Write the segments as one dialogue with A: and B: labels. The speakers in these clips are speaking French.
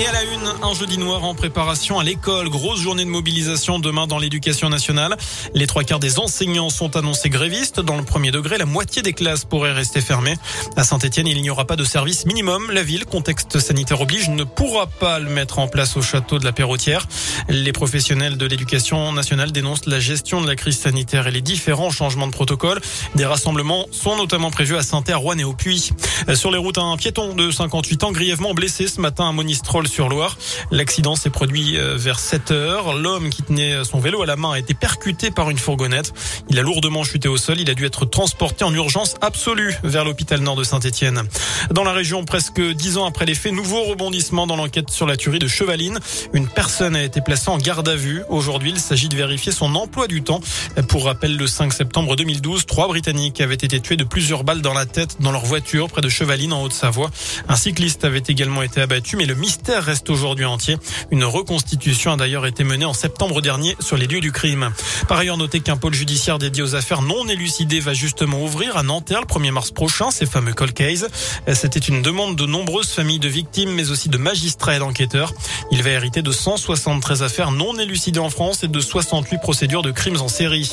A: Et à la une, un jeudi noir en préparation à l'école. Grosse journée de mobilisation demain dans l'éducation nationale. Les trois quarts des enseignants sont annoncés grévistes. Dans le premier degré, la moitié des classes pourraient rester fermées. À Saint-Etienne, il n'y aura pas de service minimum. La ville, contexte sanitaire oblige, ne pourra pas le mettre en place au château de la Perrotière. Les professionnels de l'éducation nationale dénoncent la gestion de la crise sanitaire et les différents changements de protocole. Des rassemblements sont notamment prévus à Saint-Terre, Rouen et au Puy. Sur les routes, un piéton de 58 ans grièvement blessé ce matin à Monistrol sur Loire. L'accident s'est produit euh, vers 7 heures. L'homme qui tenait son vélo à la main a été percuté par une fourgonnette. Il a lourdement chuté au sol. Il a dû être transporté en urgence absolue vers l'hôpital nord de Saint-Etienne. Dans la région, presque dix ans après les faits, nouveau rebondissement dans l'enquête sur la tuerie de Chevaline. Une personne a été placée en garde à vue. Aujourd'hui, il s'agit de vérifier son emploi du temps. Pour rappel, le 5 septembre 2012, trois Britanniques avaient été tués de plusieurs balles dans la tête dans leur voiture près de Chevaline en Haute-Savoie. Un cycliste avait également été abattu, mais le mystère reste aujourd'hui entier. Une reconstitution a d'ailleurs été menée en septembre dernier sur les lieux du crime. Par ailleurs, notez qu'un pôle judiciaire dédié aux affaires non élucidées va justement ouvrir à Nanterre le 1er mars prochain, ces fameux cold cases. C'était une demande de nombreuses familles de victimes, mais aussi de magistrats et d'enquêteurs. Il va hériter de 173 affaires non élucidées en France et de 68 procédures de crimes en série.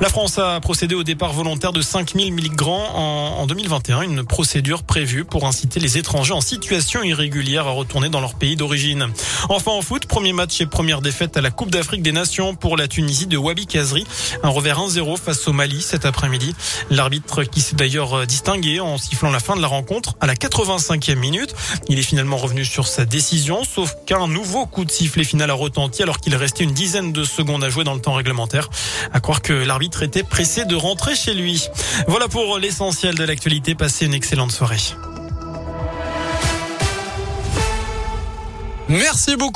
A: La France a procédé au départ volontaire de 5000 migrants en 2021, une procédure prévue pour inciter les étrangers en situation irrégulière à retourner dans leur Enfin en foot, premier match et première défaite à la Coupe d'Afrique des Nations pour la Tunisie de Wabi Kazri. Un revers 1-0 face au Mali cet après-midi. L'arbitre qui s'est d'ailleurs distingué en sifflant la fin de la rencontre à la 85e minute. Il est finalement revenu sur sa décision, sauf qu'un nouveau coup de sifflet final a retenti alors qu'il restait une dizaine de secondes à jouer dans le temps réglementaire. À croire que l'arbitre était pressé de rentrer chez lui. Voilà pour l'essentiel de l'actualité. Passez une excellente soirée.
B: Merci beaucoup.